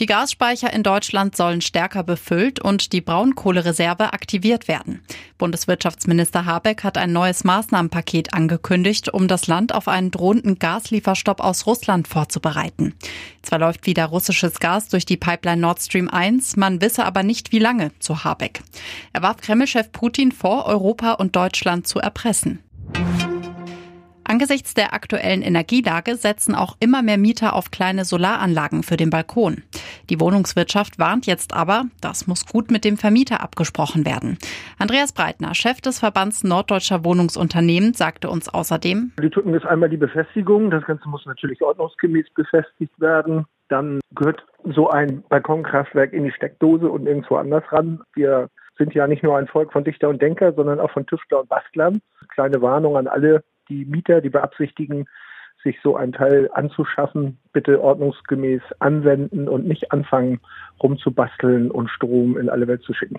Die Gasspeicher in Deutschland sollen stärker befüllt und die Braunkohlereserve aktiviert werden. Bundeswirtschaftsminister Habeck hat ein neues Maßnahmenpaket angekündigt, um das Land auf einen drohenden Gaslieferstopp aus Russland vorzubereiten. Zwar läuft wieder russisches Gas durch die Pipeline Nord Stream 1, man wisse aber nicht wie lange, zu Habeck. Er warf Kremlchef Putin vor, Europa und Deutschland zu erpressen. Angesichts der aktuellen Energielage setzen auch immer mehr Mieter auf kleine Solaranlagen für den Balkon. Die Wohnungswirtschaft warnt jetzt aber, das muss gut mit dem Vermieter abgesprochen werden. Andreas Breitner, Chef des Verbands Norddeutscher Wohnungsunternehmen, sagte uns außerdem, Die Tücken ist einmal die Befestigung. Das Ganze muss natürlich ordnungsgemäß befestigt werden. Dann gehört so ein Balkonkraftwerk in die Steckdose und irgendwo anders ran. Wir sind ja nicht nur ein Volk von Dichter und Denker, sondern auch von Tüftler und Bastlern. Kleine Warnung an alle die Mieter, die beabsichtigen, sich so ein Teil anzuschaffen, bitte ordnungsgemäß anwenden und nicht anfangen, rumzubasteln und Strom in alle Welt zu schicken.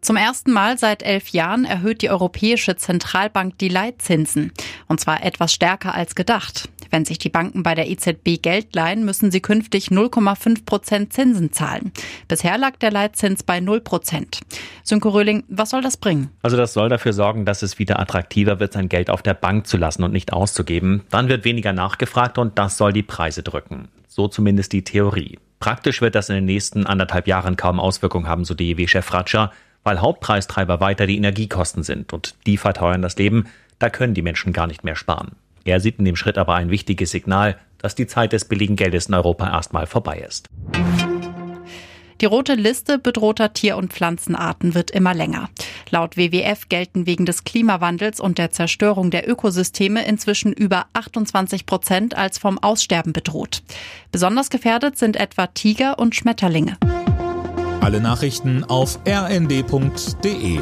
Zum ersten Mal seit elf Jahren erhöht die Europäische Zentralbank die Leitzinsen. Und zwar etwas stärker als gedacht. Wenn sich die Banken bei der EZB Geld leihen, müssen sie künftig 0,5 Prozent Zinsen zahlen. Bisher lag der Leitzins bei 0 Prozent. Sönke Röhling, was soll das bringen? Also das soll dafür sorgen, dass es wieder attraktiver wird, sein Geld auf der Bank zu lassen und nicht auszugeben. Dann wird weniger nachgefragt und das soll die Preise drücken. So zumindest die Theorie. Praktisch wird das in den nächsten anderthalb Jahren kaum Auswirkungen haben, so DEW-Chef Ratscher, weil Hauptpreistreiber weiter die Energiekosten sind und die verteuern das Leben. Da können die Menschen gar nicht mehr sparen. Er sieht in dem Schritt aber ein wichtiges Signal, dass die Zeit des billigen Geldes in Europa erstmal vorbei ist. Die rote Liste bedrohter Tier- und Pflanzenarten wird immer länger. Laut WWF gelten wegen des Klimawandels und der Zerstörung der Ökosysteme inzwischen über 28 Prozent als vom Aussterben bedroht. Besonders gefährdet sind etwa Tiger und Schmetterlinge. Alle Nachrichten auf rnd.de